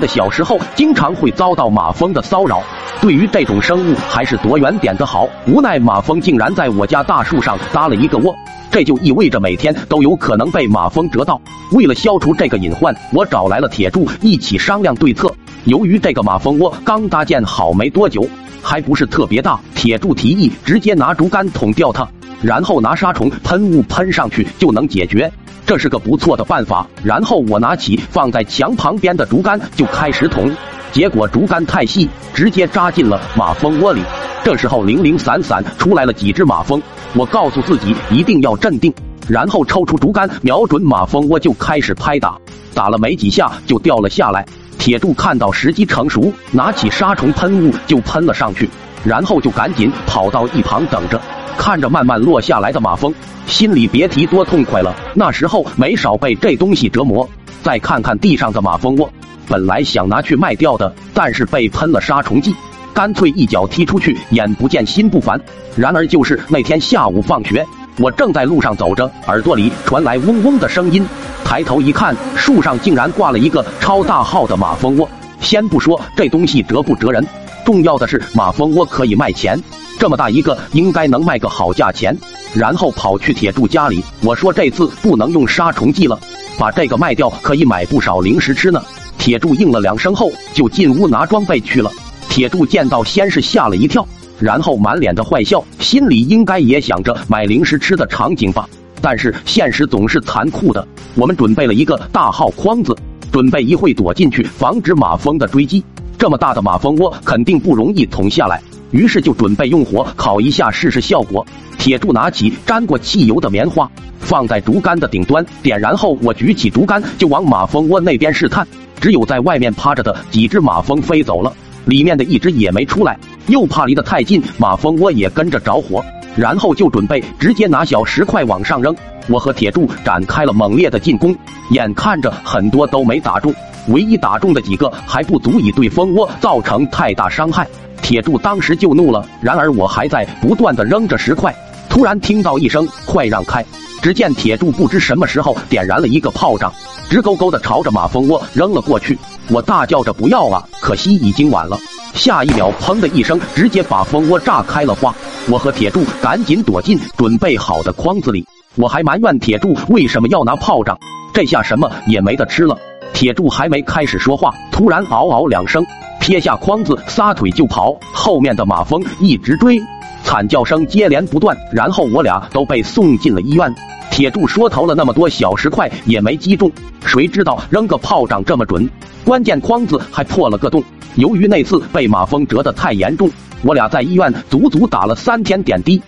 的小时候经常会遭到马蜂的骚扰，对于这种生物还是躲远点的好。无奈马蜂竟然在我家大树上搭了一个窝，这就意味着每天都有可能被马蜂蛰到。为了消除这个隐患，我找来了铁柱一起商量对策。由于这个马蜂窝刚搭建好没多久，还不是特别大，铁柱提议直接拿竹竿捅掉它，然后拿杀虫喷雾喷上去就能解决。这是个不错的办法。然后我拿起放在墙旁边的竹竿就开始捅，结果竹竿太细，直接扎进了马蜂窝里。这时候零零散散出来了几只马蜂，我告诉自己一定要镇定，然后抽出竹竿，瞄准马蜂窝就开始拍打。打了没几下就掉了下来。铁柱看到时机成熟，拿起杀虫喷雾就喷了上去，然后就赶紧跑到一旁等着。看着慢慢落下来的马蜂，心里别提多痛快了。那时候没少被这东西折磨。再看看地上的马蜂窝，本来想拿去卖掉的，但是被喷了杀虫剂，干脆一脚踢出去。眼不见心不烦。然而就是那天下午放学，我正在路上走着，耳朵里传来嗡嗡的声音，抬头一看，树上竟然挂了一个超大号的马蜂窝。先不说这东西蛰不蛰人，重要的是马蜂窝可以卖钱。这么大一个，应该能卖个好价钱。然后跑去铁柱家里，我说这次不能用杀虫剂了，把这个卖掉可以买不少零食吃呢。铁柱应了两声后，就进屋拿装备去了。铁柱见到，先是吓了一跳，然后满脸的坏笑，心里应该也想着买零食吃的场景吧。但是现实总是残酷的，我们准备了一个大号筐子，准备一会躲进去，防止马蜂的追击。这么大的马蜂窝，肯定不容易捅下来。于是就准备用火烤一下试试效果。铁柱拿起沾过汽油的棉花，放在竹竿的顶端，点燃后，我举起竹竿就往马蜂窝那边试探。只有在外面趴着的几只马蜂飞走了，里面的一只也没出来，又怕离得太近，马蜂窝也跟着着火。然后就准备直接拿小石块往上扔。我和铁柱展开了猛烈的进攻，眼看着很多都没打中，唯一打中的几个还不足以对蜂窝造成太大伤害。铁柱当时就怒了，然而我还在不断的扔着石块，突然听到一声“快让开”，只见铁柱不知什么时候点燃了一个炮仗，直勾勾的朝着马蜂窝扔了过去。我大叫着不要啊！可惜已经晚了，下一秒砰的一声，直接把蜂窝炸开了花。我和铁柱赶紧躲进准备好的筐子里，我还埋怨铁柱为什么要拿炮仗，这下什么也没得吃了。铁柱还没开始说话，突然嗷嗷两声。撇下筐子，撒腿就跑，后面的马蜂一直追，惨叫声接连不断。然后我俩都被送进了医院。铁柱说投了那么多小石块也没击中，谁知道扔个炮仗这么准？关键筐子还破了个洞。由于那次被马蜂蛰得太严重，我俩在医院足足打了三天点滴。